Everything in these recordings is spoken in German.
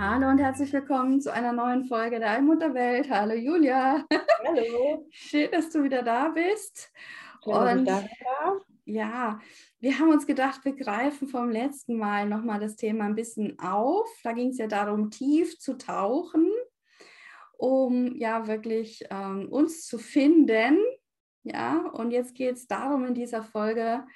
Hallo und herzlich willkommen zu einer neuen Folge der Allmutterwelt. Hallo Julia. Hallo. Schön, dass du wieder da bist. Schön, dass ich Und da war. ja, wir haben uns gedacht, wir greifen vom letzten Mal nochmal das Thema ein bisschen auf. Da ging es ja darum, tief zu tauchen, um ja wirklich ähm, uns zu finden. Ja, und jetzt geht es darum in dieser Folge,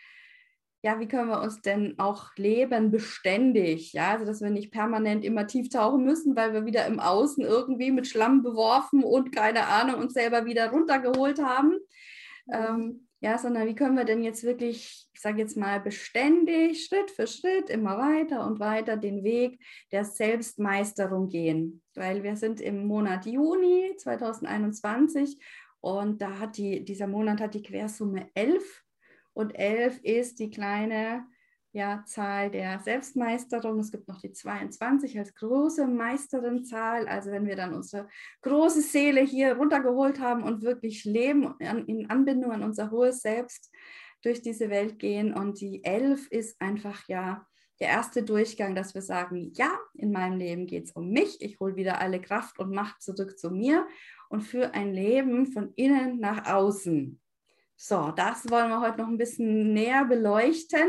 ja, wie können wir uns denn auch leben beständig? Ja, also dass wir nicht permanent immer tief tauchen müssen, weil wir wieder im Außen irgendwie mit Schlamm beworfen und keine Ahnung uns selber wieder runtergeholt haben. Ähm, ja, sondern wie können wir denn jetzt wirklich, ich sage jetzt mal, beständig, Schritt für Schritt, immer weiter und weiter den Weg der Selbstmeisterung gehen? Weil wir sind im Monat Juni 2021 und da hat die, dieser Monat hat die Quersumme 11 und 11 ist die kleine ja, Zahl der Selbstmeisterung. Es gibt noch die 22 als große Meisterinzahl. Also wenn wir dann unsere große Seele hier runtergeholt haben und wirklich leben in Anbindung an unser hohes Selbst durch diese Welt gehen. Und die 11 ist einfach ja der erste Durchgang, dass wir sagen, ja, in meinem Leben geht es um mich. Ich hole wieder alle Kraft und Macht zurück zu mir und für ein Leben von innen nach außen. So, das wollen wir heute noch ein bisschen näher beleuchten.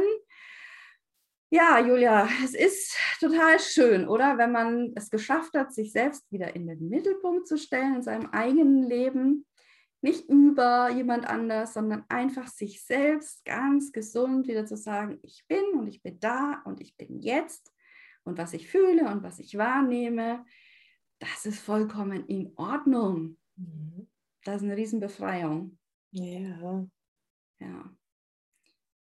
Ja, Julia, es ist total schön, oder? Wenn man es geschafft hat, sich selbst wieder in den Mittelpunkt zu stellen in seinem eigenen Leben. Nicht über jemand anders, sondern einfach sich selbst ganz gesund wieder zu sagen, ich bin und ich bin da und ich bin jetzt und was ich fühle und was ich wahrnehme, das ist vollkommen in Ordnung. Mhm. Das ist eine Riesenbefreiung. Ja. Ja.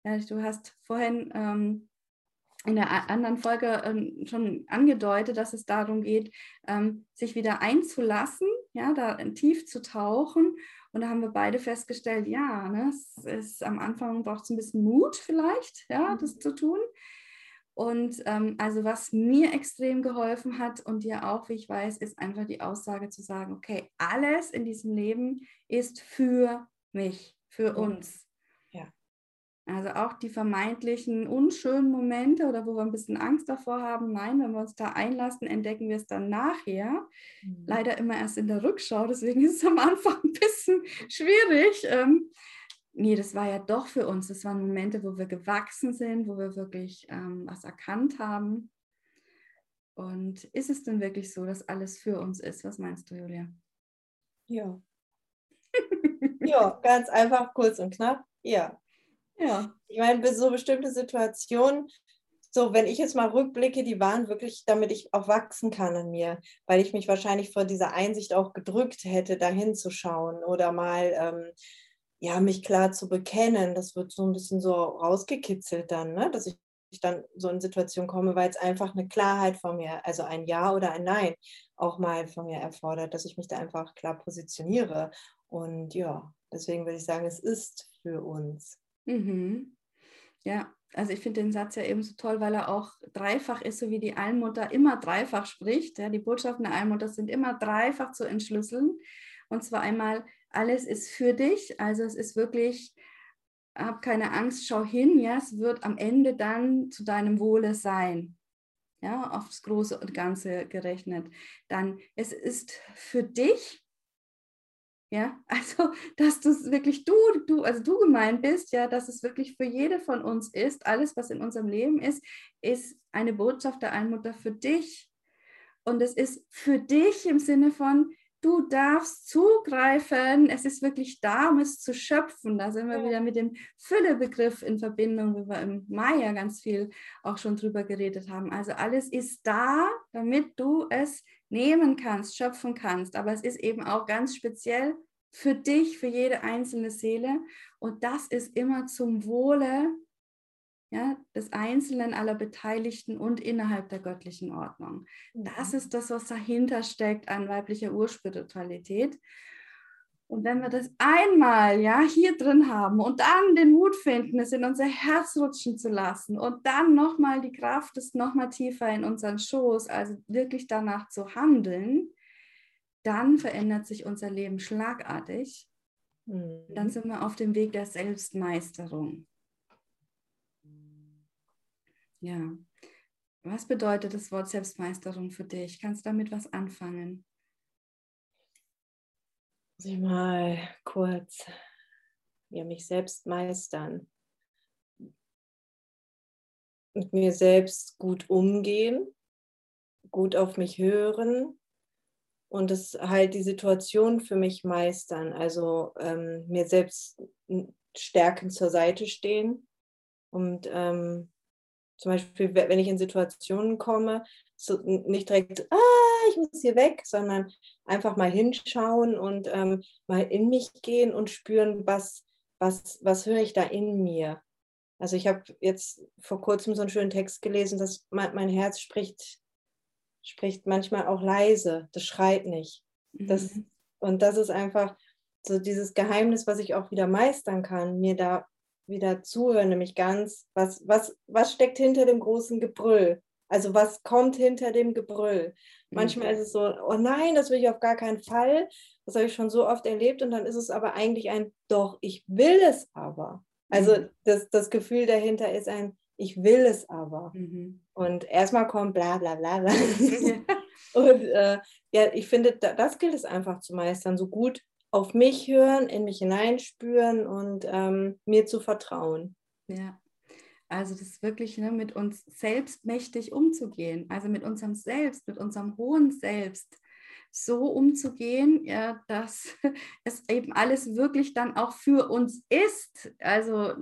ja du hast vorhin ähm, in der anderen Folge ähm, schon angedeutet, dass es darum geht, ähm, sich wieder einzulassen, ja, da tief zu tauchen. Und da haben wir beide festgestellt, ja, ne, es ist am Anfang braucht es ein bisschen Mut vielleicht, ja, das zu tun. Und ähm, also was mir extrem geholfen hat und dir auch, wie ich weiß, ist einfach die Aussage zu sagen, okay, alles in diesem Leben ist für mich, für uns. Ja. Also auch die vermeintlichen unschönen Momente oder wo wir ein bisschen Angst davor haben, nein, wenn wir uns da einlassen, entdecken wir es dann nachher. Mhm. Leider immer erst in der Rückschau, deswegen ist es am Anfang ein bisschen schwierig. Ähm, nee, das war ja doch für uns. Das waren Momente, wo wir gewachsen sind, wo wir wirklich ähm, was erkannt haben. Und ist es denn wirklich so, dass alles für uns ist? Was meinst du, Julia? Ja. Ja, ganz einfach, kurz und knapp. Ja. Ja. Ich meine, so bestimmte Situationen, so wenn ich jetzt mal rückblicke, die waren wirklich, damit ich auch wachsen kann in mir, weil ich mich wahrscheinlich vor dieser Einsicht auch gedrückt hätte, da hinzuschauen oder mal ähm, ja, mich klar zu bekennen. Das wird so ein bisschen so rausgekitzelt dann, ne? dass ich dann so in Situationen komme, weil es einfach eine Klarheit von mir, also ein Ja oder ein Nein auch mal von mir erfordert, dass ich mich da einfach klar positioniere. Und ja, deswegen würde ich sagen, es ist für uns. Mhm. Ja, also ich finde den Satz ja eben so toll, weil er auch dreifach ist, so wie die Allmutter immer dreifach spricht. Ja, die Botschaften der Allmutter sind immer dreifach zu entschlüsseln. Und zwar einmal, alles ist für dich. Also es ist wirklich, hab keine Angst, schau hin. Ja, es wird am Ende dann zu deinem Wohle sein. Ja, aufs Große und Ganze gerechnet. Dann, es ist für dich, ja, also, dass du es wirklich du, du, also du gemeint bist, ja, dass es wirklich für jede von uns ist, alles, was in unserem Leben ist, ist eine Botschaft der Allmutter für dich. Und es ist für dich im Sinne von, du darfst zugreifen, es ist wirklich da, um es zu schöpfen. Da sind wir Ja. wieder mit dem Füllebegriff in Verbindung, wie wir im Mai ja ganz viel auch schon drüber geredet haben. Also alles ist da, damit du es nehmen kannst, schöpfen kannst. Aber es ist eben auch ganz speziell für dich, für jede einzelne Seele. Und das ist immer zum Wohle ja, des Einzelnen, aller Beteiligten und innerhalb der göttlichen Ordnung. Das ist das, was dahinter steckt an weiblicher Urspiritualität. Und wenn wir das einmal ja hier drin haben und dann den Mut finden, es in unser Herz rutschen zu lassen und dann nochmal die Kraft ist nochmal tiefer in unseren Schoß, also wirklich danach zu handeln, dann verändert sich unser Leben schlagartig. Mhm. Dann sind wir auf dem Weg der Selbstmeisterung. Ja. Was bedeutet das Wort Selbstmeisterung für dich? Kannst du damit was anfangen? Muss mal kurz ja, mich selbst meistern. Mit mir selbst gut umgehen, gut auf mich hören und es halt die Situation für mich meistern. Also ähm, mir selbst stärken zur Seite stehen und ähm, zum Beispiel, wenn ich in Situationen komme, so nicht direkt, ah, ich muss hier weg, sondern einfach mal hinschauen und ähm, mal in mich gehen und spüren, was, was, was höre ich da in mir. Also ich habe jetzt vor kurzem so einen schönen Text gelesen, dass mein, mein Herz spricht, spricht manchmal auch leise, das schreit nicht. Das, mhm. Und das ist einfach so dieses Geheimnis, was ich auch wieder meistern kann, mir da wieder zuhören, nämlich ganz, was, was, was steckt hinter dem großen Gebrüll? Also was kommt hinter dem Gebrüll? Manchmal mhm. ist es so, oh nein, das will ich auf gar keinen Fall. Das habe ich schon so oft erlebt und dann ist es aber eigentlich ein, doch, ich will es aber. Also mhm. das, das Gefühl dahinter ist ein, ich will es aber. Mhm. Und erstmal kommt bla bla bla bla. und äh, ja, ich finde, das gilt es einfach zu meistern, so gut auf mich hören, in mich hineinspüren und ähm, mir zu vertrauen. Ja, also das ist wirklich ne, mit uns selbstmächtig umzugehen, also mit unserem Selbst, mit unserem hohen Selbst so umzugehen, ja, dass es eben alles wirklich dann auch für uns ist. Also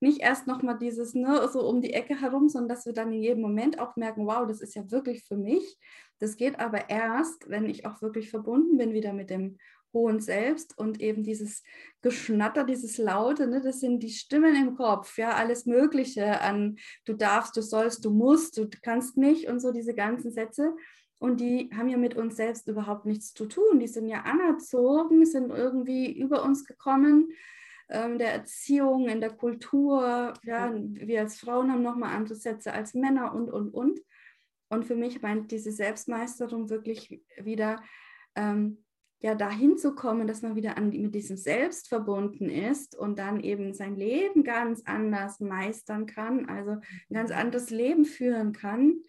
nicht erst nochmal dieses ne, so um die Ecke herum, sondern dass wir dann in jedem Moment auch merken, wow, das ist ja wirklich für mich. Das geht aber erst, wenn ich auch wirklich verbunden bin wieder mit dem hohen Selbst und eben dieses Geschnatter, dieses Laute, ne, das sind die Stimmen im Kopf, ja, alles Mögliche an du darfst, du sollst, du musst, du kannst nicht und so diese ganzen Sätze. Und die haben ja mit uns selbst überhaupt nichts zu tun. Die sind ja anerzogen, sind irgendwie über uns gekommen, ähm, der Erziehung, in der Kultur. Ja, wir als Frauen haben nochmal andere Sätze als Männer und, und, und. Und für mich meint diese Selbstmeisterung wirklich wieder ähm, ja dahin zu kommen, dass man wieder an, mit diesem Selbst verbunden ist und dann eben sein Leben ganz anders meistern kann, also ein ganz anderes Leben führen kann.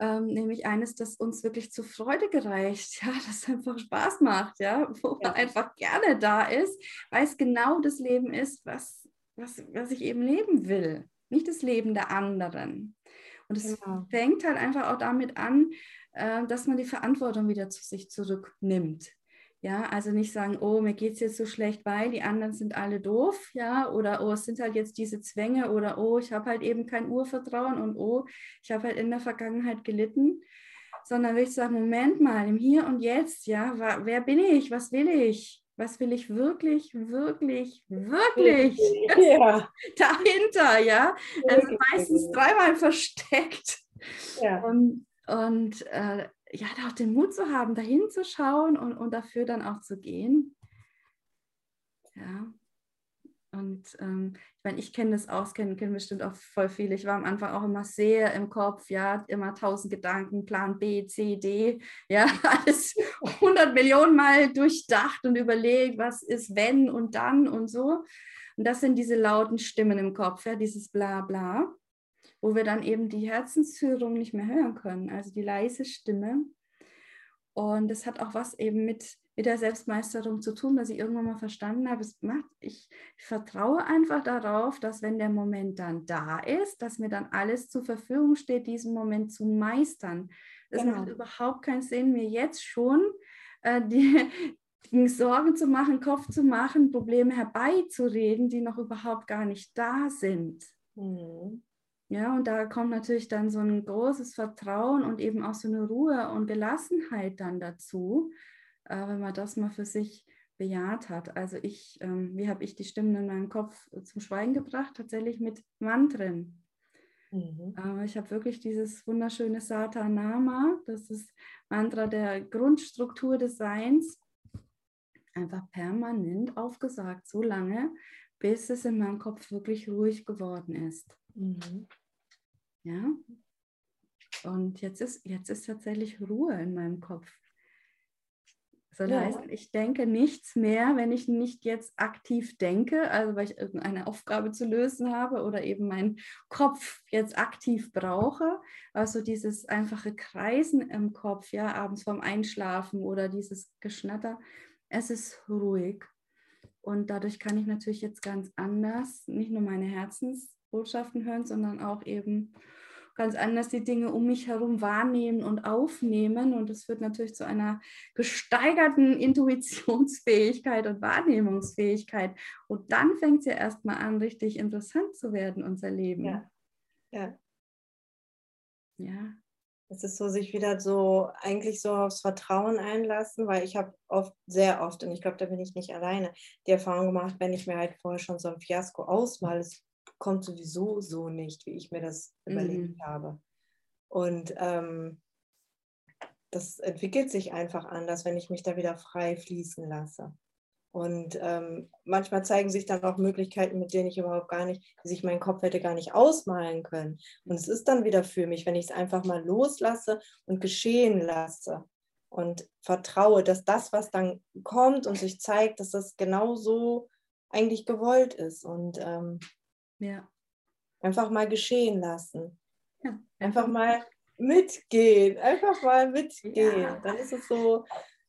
Ähm, nämlich eines, das uns wirklich zur Freude gereicht, ja, das einfach Spaß macht, ja, wo ja. man einfach gerne da ist, weil es genau das Leben ist, was, was, was ich eben leben will, nicht das Leben der anderen. Und es genau. fängt halt einfach auch damit an, äh, dass man die Verantwortung wieder zu sich zurücknimmt. Ja, also nicht sagen, oh, mir geht es jetzt so schlecht, weil die anderen sind alle doof, ja, oder oh, es sind halt jetzt diese Zwänge oder oh, ich habe halt eben kein Urvertrauen und oh, ich habe halt in der Vergangenheit gelitten, sondern will ich sagen, Moment mal, im Hier und Jetzt, ja, wer bin ich, was will ich, was will ich wirklich, wirklich, wirklich ja. dahinter, ja, also meistens dreimal versteckt. Ja. Und, und äh, ja, auch den Mut zu haben, dahin zu schauen und, und dafür dann auch zu gehen. Ja. Und ähm, ich meine, ich kenne das auch, kennen, kennen bestimmt auch voll viele. Ich war am Anfang auch immer sehr im Kopf, ja, immer tausend Gedanken, Plan B, C, D, ja, alles hundert Millionen Mal durchdacht und überlegt, was ist wenn und dann und so. Und das sind diese lauten Stimmen im Kopf, ja, dieses Bla bla wo wir dann eben die Herzensführung nicht mehr hören können, also die leise Stimme. Und das hat auch was eben mit, mit der Selbstmeisterung zu tun, dass ich irgendwann mal verstanden habe, es macht, ich, ich vertraue einfach darauf, dass wenn der Moment dann da ist, dass mir dann alles zur Verfügung steht, diesen Moment zu meistern. Es genau. macht überhaupt keinen Sinn, mir jetzt schon äh, die, die Sorgen zu machen, Kopf zu machen, Probleme herbeizureden, die noch überhaupt gar nicht da sind. Mhm. Ja, und da kommt natürlich dann so ein großes Vertrauen und eben auch so eine Ruhe und Gelassenheit dann dazu, äh, wenn man das mal für sich bejaht hat. Also ich, ähm, wie habe ich die Stimmen in meinem Kopf zum Schweigen gebracht? Tatsächlich mit Mantren. Mhm. Äh, ich habe wirklich dieses wunderschöne Satanama, das ist Mantra der Grundstruktur des Seins, einfach permanent aufgesagt, so lange, bis es in meinem Kopf wirklich ruhig geworden ist. Mhm. Ja. Und jetzt ist, jetzt ist tatsächlich Ruhe in meinem Kopf. Das ja. heißt, ich denke nichts mehr, wenn ich nicht jetzt aktiv denke, also weil ich irgendeine Aufgabe zu lösen habe oder eben meinen Kopf jetzt aktiv brauche. Also dieses einfache Kreisen im Kopf, ja, abends vorm Einschlafen oder dieses Geschnatter, es ist ruhig. Und dadurch kann ich natürlich jetzt ganz anders nicht nur meine Herzensbotschaften hören, sondern auch eben ganz anders die Dinge um mich herum wahrnehmen und aufnehmen. Und es führt natürlich zu einer gesteigerten Intuitionsfähigkeit und Wahrnehmungsfähigkeit. Und dann fängt es ja erstmal an, richtig interessant zu werden, unser Leben. Ja. Ja. Ja. Es ist so, sich wieder so eigentlich so aufs Vertrauen einlassen, weil ich habe oft, sehr oft, und ich glaube, da bin ich nicht alleine, die Erfahrung gemacht, wenn ich mir halt vorher schon so ein Fiasko ausmale, es kommt sowieso so nicht, wie ich mir das mhm. überlegt habe. Und ähm, das entwickelt sich einfach anders, wenn ich mich da wieder frei fließen lasse. Und ähm, manchmal zeigen sich dann auch Möglichkeiten, mit denen ich überhaupt gar nicht, die sich mein Kopf hätte gar nicht ausmalen können. Und es ist dann wieder für mich, wenn ich es einfach mal loslasse und geschehen lasse und vertraue, dass das, was dann kommt und sich zeigt, dass das genau so eigentlich gewollt ist. Und ähm, ja. Einfach mal geschehen lassen. Ja. Einfach mal mitgehen. Einfach mal mitgehen. Ja. Dann ist es so,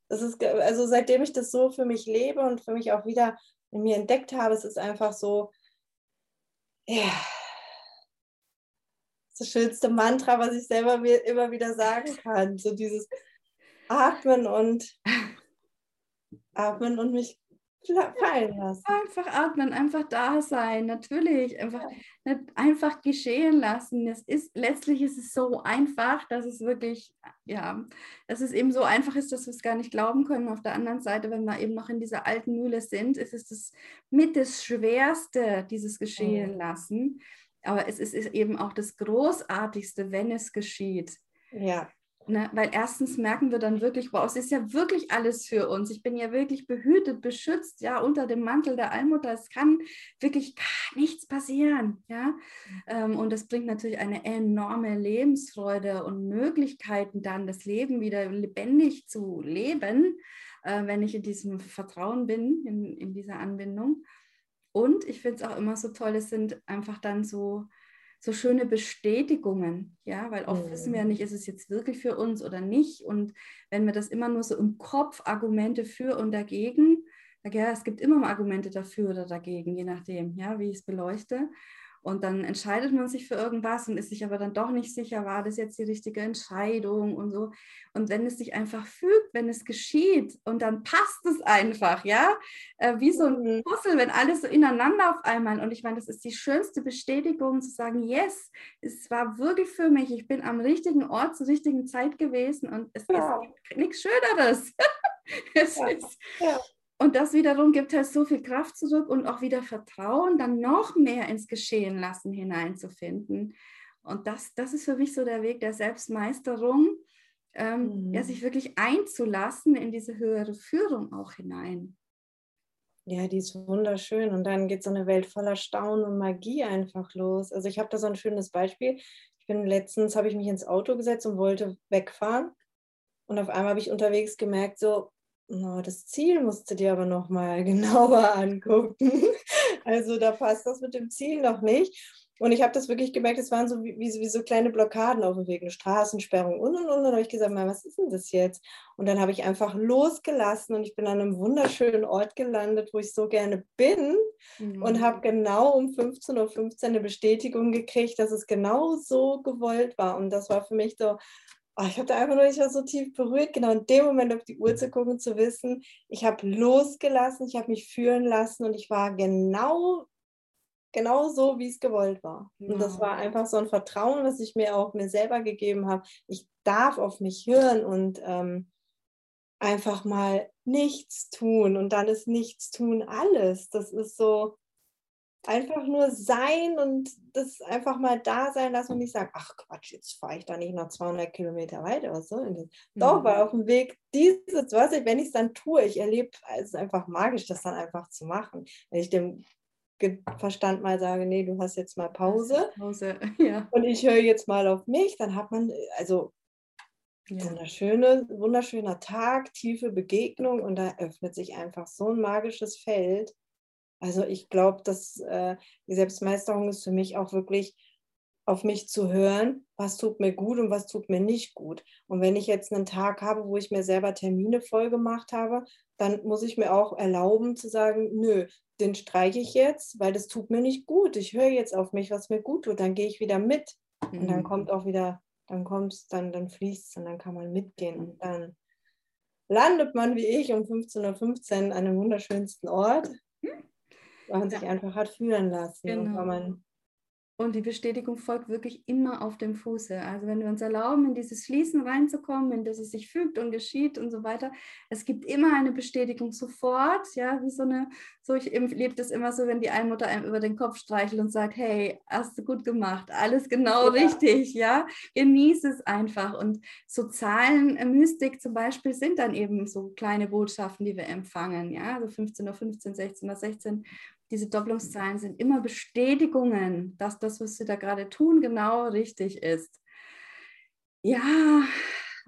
das ist, also seitdem ich das so für mich lebe und für mich auch wieder in mir entdeckt habe, es ist einfach so, ja, das schönste Mantra, was ich selber mir immer wieder sagen kann. So dieses Atmen und atmen und mich fallen lassen. Einfach atmen, einfach da sein, natürlich. Einfach, ja. einfach geschehen lassen. Es ist, letztlich ist es so einfach, dass es wirklich, ja, dass es eben so einfach ist, dass wir es gar nicht glauben können. Auf der anderen Seite, wenn wir eben noch in dieser alten Mühle sind, ist es das mit das Schwerste, dieses Geschehen lassen. Aber es ist eben auch das Großartigste, wenn es geschieht. Ja. Ne? Weil erstens merken wir dann wirklich, wow, es ist ja wirklich alles für uns. Ich bin ja wirklich behütet, beschützt, ja, unter dem Mantel der Allmutter. Es kann wirklich gar nichts passieren, ja. Ähm, und das bringt natürlich eine enorme Lebensfreude und Möglichkeiten dann, das Leben wieder lebendig zu leben, äh, wenn ich in diesem Vertrauen bin, in, in dieser Anbindung. Und ich finde es auch immer so toll, es sind einfach dann so so schöne Bestätigungen, ja, weil oft mhm. wissen wir ja mhm. nicht, ist es jetzt wirklich für uns oder nicht. Und wenn wir das immer nur so im Kopf Argumente für und dagegen, ja, es gibt immer mal Argumente dafür oder dagegen, je nachdem, ja, wie ich es beleuchte. Und dann entscheidet man sich für irgendwas und ist sich aber dann doch nicht sicher, war das jetzt die richtige Entscheidung und so. Und wenn es sich einfach fügt, wenn es geschieht und dann passt es einfach, ja, äh, wie so ein mhm. Puzzle, wenn alles so ineinander auf einmal. Und ich meine, das ist die schönste Bestätigung zu sagen, yes, es war wirklich für mich, ich bin am richtigen Ort zur richtigen Zeit gewesen und es, ja. gibt nichts Schöneres. es ja. ist, ja. Und das wiederum gibt halt so viel Kraft zurück und auch wieder Vertrauen, dann noch mehr ins Geschehen lassen hineinzufinden. Und das, das ist für mich so der Weg der Selbstmeisterung, ähm, mhm. ja, sich wirklich einzulassen in diese höhere Führung auch hinein. Ja, die ist wunderschön. Und dann geht so eine Welt voller Staunen und Magie einfach los. Also ich habe da so ein schönes Beispiel. Ich bin letztens, habe ich mich ins Auto gesetzt und wollte wegfahren. Und auf einmal habe ich unterwegs gemerkt, so, No, das Ziel musst du dir aber noch mal genauer angucken. Also da passt das mit dem Ziel noch nicht. Und ich habe das wirklich gemerkt, es waren so wie, wie, so kleine Blockaden auf dem Weg, eine Straßensperrung und und und. Und dann habe ich gesagt, was ist denn das jetzt? Und dann habe ich einfach losgelassen und ich bin an einem wunderschönen Ort gelandet, wo ich so gerne bin mhm. und habe genau um 15.15 Uhr 15 eine Bestätigung gekriegt, dass es genau so gewollt war. Und das war für mich so, oh, ich hatte einfach nur, ich war so tief berührt, genau in dem Moment auf die Uhr zu gucken, zu wissen, ich habe losgelassen, ich habe mich führen lassen und ich war genau, genau so, wie es gewollt war. Und das war einfach so ein Vertrauen, was ich mir auch mir selber gegeben habe. Ich darf auf mich hören und ähm, einfach mal nichts tun und dann ist nichts tun alles. Das ist so einfach nur sein und das einfach mal da sein lassen und nicht sagen, ach Quatsch, jetzt fahre ich da nicht noch 200 Kilometer soll denn das? Mhm. Doch, weil auf dem Weg dieses, was ich, wenn ich es dann tue, ich erlebe, es ist einfach magisch, das dann einfach zu machen. Wenn ich dem Verstand mal sage, nee, du hast jetzt mal Pause. Pause, ja. Und ich höre jetzt mal auf mich, dann hat man, also ja. wunderschöne, wunderschöner Tag, tiefe Begegnung und da öffnet sich einfach so ein magisches Feld. Also ich glaube, dass äh, die Selbstmeisterung ist für mich auch wirklich auf mich zu hören, was tut mir gut und was tut mir nicht gut. Und wenn ich jetzt einen Tag habe, wo ich mir selber Termine voll gemacht habe, dann muss ich mir auch erlauben zu sagen, nö, den streiche ich jetzt, weil das tut mir nicht gut. Ich höre jetzt auf mich, was mir gut tut. Dann gehe ich wieder mit. Mhm. Und dann mhm. kommt auch wieder, dann kommt es, dann, dann fließt es und dann kann man mitgehen. Und dann landet man wie ich um 15.15 Uhr an dem wunderschönsten Ort, hm. Weil man ja. sich einfach hat fühlen lassen. Genau. Und weil man und die Bestätigung folgt wirklich immer auf dem Fuße. Also wenn wir uns erlauben, in dieses Fließen reinzukommen, in das es sich fügt und geschieht und so weiter, es gibt immer eine Bestätigung sofort, ja, wie so eine, so ich erlebe das immer so, wenn die Einmutter einem über den Kopf streichelt und sagt, hey, hast du gut gemacht, alles genau ja. richtig, ja, genieße es einfach. Und so Zahlenmystik zum Beispiel sind dann eben so kleine Botschaften, die wir empfangen, ja, also 15.15 Uhr, 15, 16 Uhr, 16 diese Doppelungszahlen sind immer Bestätigungen, dass das, was sie da gerade tun, genau richtig ist. Ja,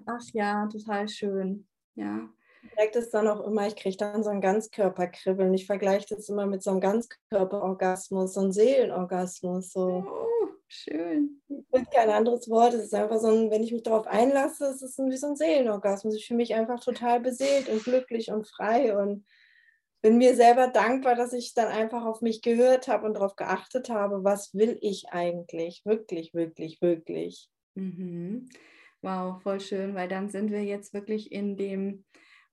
ach ja, total schön. Ja. Ich merke das dann auch immer, ich kriege dann so ein Ganzkörperkribbeln. Ich vergleiche das immer mit so einem Ganzkörperorgasmus, so einem Seelenorgasmus. So. Oh, schön. Ich finde kein anderes Wort. Es ist einfach so ein, wenn ich mich darauf einlasse, es ist wie so ein Seelenorgasmus. Ich fühle mich einfach total beseelt und glücklich und frei und bin mir selber dankbar, dass ich dann einfach auf mich gehört habe und darauf geachtet habe, was will ich eigentlich, wirklich, wirklich, wirklich. Mhm. Wow, voll schön, weil dann sind wir jetzt wirklich in dem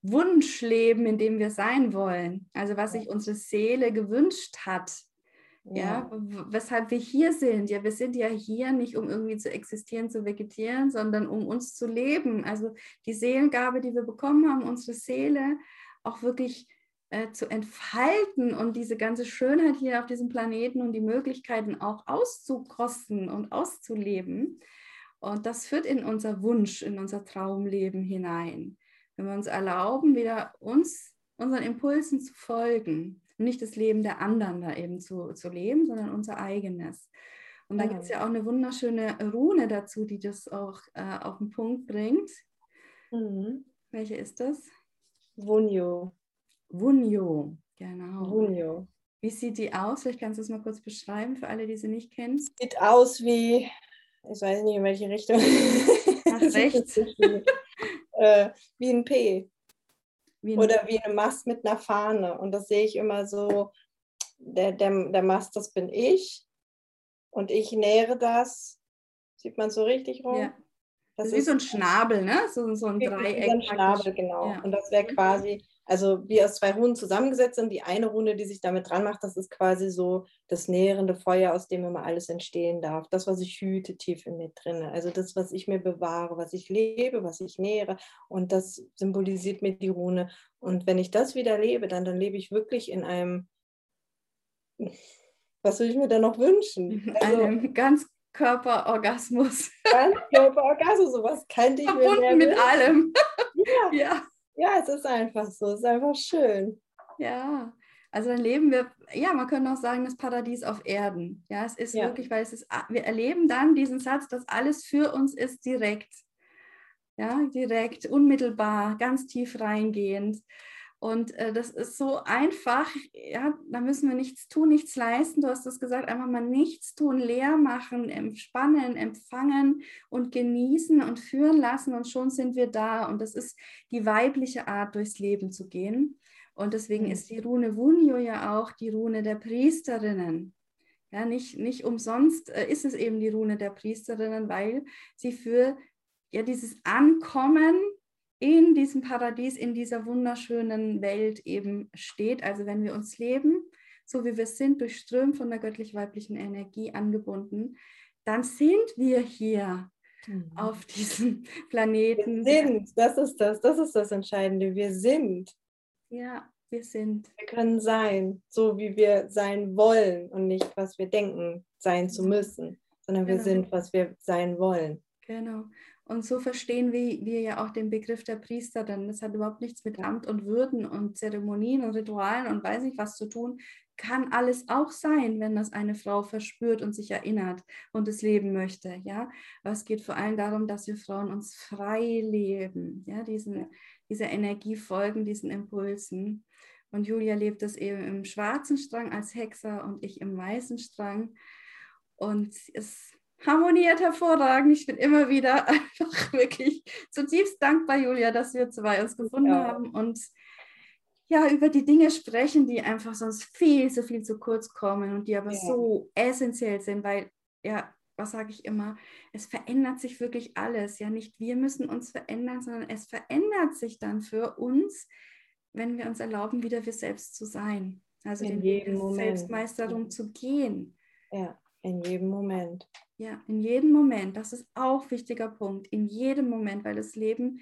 Wunschleben, in dem wir sein wollen. Also was sich unsere Seele gewünscht hat. Ja. ja, weshalb wir hier sind. Ja, wir sind ja hier nicht, um irgendwie zu existieren, zu vegetieren, sondern um uns zu leben. Also die Seelengabe, die wir bekommen haben, unsere Seele auch wirklich äh, zu entfalten und diese ganze Schönheit hier auf diesem Planeten und die Möglichkeiten auch auszukosten und auszuleben. Und das führt in unser Wunsch, in unser Traumleben hinein. Wenn wir uns erlauben, wieder uns, unseren Impulsen zu folgen und nicht das Leben der anderen da eben zu, zu leben, sondern unser eigenes. Und da gibt es ja auch eine wunderschöne Rune dazu, die das auch äh, auf den Punkt bringt. Mhm. Welche ist das? Wunjo. Wunjo, genau. Wunjo. Wie sieht die aus? Vielleicht kannst du es mal kurz beschreiben für alle, die sie nicht kennen. Sieht aus wie, ich weiß nicht in welche Richtung. Nach rechts. äh, wie ein P. Wie ein Oder wie eine Mast mit einer Fahne. Und das sehe ich immer so, der, der, der Mast, das bin ich. Und ich nähere das. Sieht man so richtig rum? Ja. Das, das ist wie so ein Schnabel, ne? So, so ein Dreieck. Wie ein Schnabel, genau. Ja. Und das wäre quasi also wie aus zwei Runen zusammengesetzt sind. Die eine Rune, die sich damit dran macht, das ist quasi so das nährende Feuer, aus dem immer alles entstehen darf. Das, was ich hüte, tief in mir drin. Also das, was ich mir bewahre, was ich lebe, was ich nähere. Und das symbolisiert mir die Rune. Und wenn ich das wieder lebe, dann, dann lebe ich wirklich in einem, was will ich mir da noch wünschen? Also, einem ganz Körperorgasmus. Körperorgasmus, sowas kannte ich Verbunden mir mit allem. Ja. ja. Ja, es ist einfach so, es ist einfach schön. Ja, also dann leben wir, ja, man könnte auch sagen, das Paradies auf Erden. Ja, es ist ja. wirklich, weil es ist, wir erleben dann diesen Satz, dass alles für uns ist direkt. Ja, direkt, unmittelbar, ganz tief reingehend. Und äh, das ist so einfach, ja, da müssen wir nichts tun, nichts leisten. Du hast es gesagt, einfach mal nichts tun, leer machen, entspannen, empfangen und genießen und führen lassen und schon sind wir da. Und das ist die weibliche Art, durchs Leben zu gehen. Und deswegen mhm. ist die Rune Wunjo ja auch die Rune der Priesterinnen. Ja, nicht, nicht umsonst äh, ist es eben die Rune der Priesterinnen, weil sie für ja, dieses Ankommen in diesem Paradies, in dieser wunderschönen Welt eben steht. Also wenn wir uns leben, so wie wir sind, durchströmt von der göttlich-weiblichen Energie angebunden, dann sind wir hier mhm. auf diesem Planeten. Wir sind, das ist das, das ist das Entscheidende. Wir sind. Ja, wir sind. Wir können sein, so wie wir sein wollen und nicht, was wir denken, sein zu müssen, sondern wir genau. sind, was wir sein wollen. Genau. Und so verstehen wir, wir ja auch den Begriff der Priester, denn das hat überhaupt nichts mit Amt und Würden und Zeremonien und Ritualen und weiß nicht was zu tun. Kann alles auch sein, wenn das eine Frau verspürt und sich erinnert und es leben möchte. Ja, aber es geht vor allem darum, dass wir Frauen uns frei leben, ja, diesen, dieser Energie folgen, diesen Impulsen. Und Julia lebt das eben im schwarzen Strang als Hexer und ich im weißen Strang. Und es harmoniert hervorragend. Ich bin immer wieder einfach wirklich zutiefst dankbar, Julia, dass wir zwei uns gefunden ja. haben und ja, über die Dinge sprechen, die einfach sonst viel zu viel zu kurz kommen und die aber ja. so essentiell sind, weil ja, was sage ich immer, es verändert sich wirklich alles. Ja, nicht wir müssen uns verändern, sondern es verändert sich dann für uns, wenn wir uns erlauben, wieder wir selbst zu sein. Also in den Weg der Selbstmeisterung zu gehen. Ja, in jedem Moment. Ja, in jedem Moment. Das ist auch ein wichtiger Punkt. In jedem Moment, weil das Leben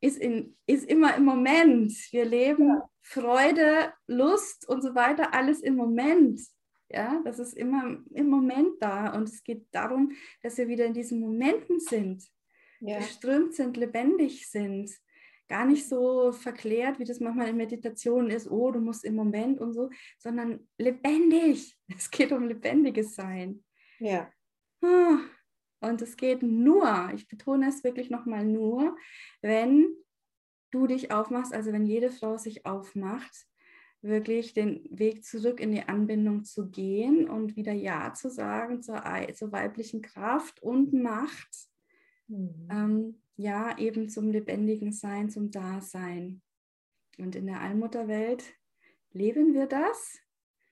ist, in, ist immer im Moment. Wir leben ja. Freude, Lust und so weiter, alles im Moment. Ja, das ist immer im Moment da. Und es geht darum, dass wir wieder in diesen Momenten sind, ja. geströmt sind, lebendig sind gar nicht so verklärt, wie das manchmal in Meditation ist, oh, du musst im Moment und so, sondern lebendig. Es geht um lebendiges Sein. Ja. Und es geht nur, ich betone es wirklich nochmal nur, wenn du dich aufmachst, also wenn jede Frau sich aufmacht, wirklich den Weg zurück in die Anbindung zu gehen und wieder Ja zu sagen zur, zur weiblichen Kraft und Macht. Mhm. Ähm, ja, eben zum lebendigen Sein, zum Dasein. Und in der Allmutterwelt leben wir das,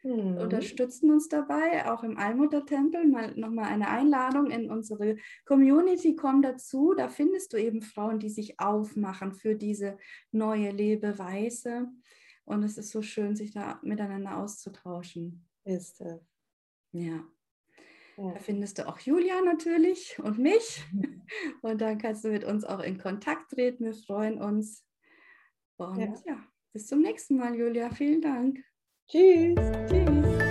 mhm. unterstützen uns dabei, auch im Allmuttertempel. Mal nochmal eine Einladung in unsere Community, komm dazu. Da findest du eben Frauen, die sich aufmachen für diese neue Lebeweise. Und es ist so schön, sich da miteinander auszutauschen. Ist es. Ja. Ja. Da findest du auch Julia natürlich und mich. Und dann kannst du mit uns auch in Kontakt treten. Wir freuen uns. Und ja, ja bis zum nächsten Mal, Julia. Vielen Dank. Tschüss. Tschüss.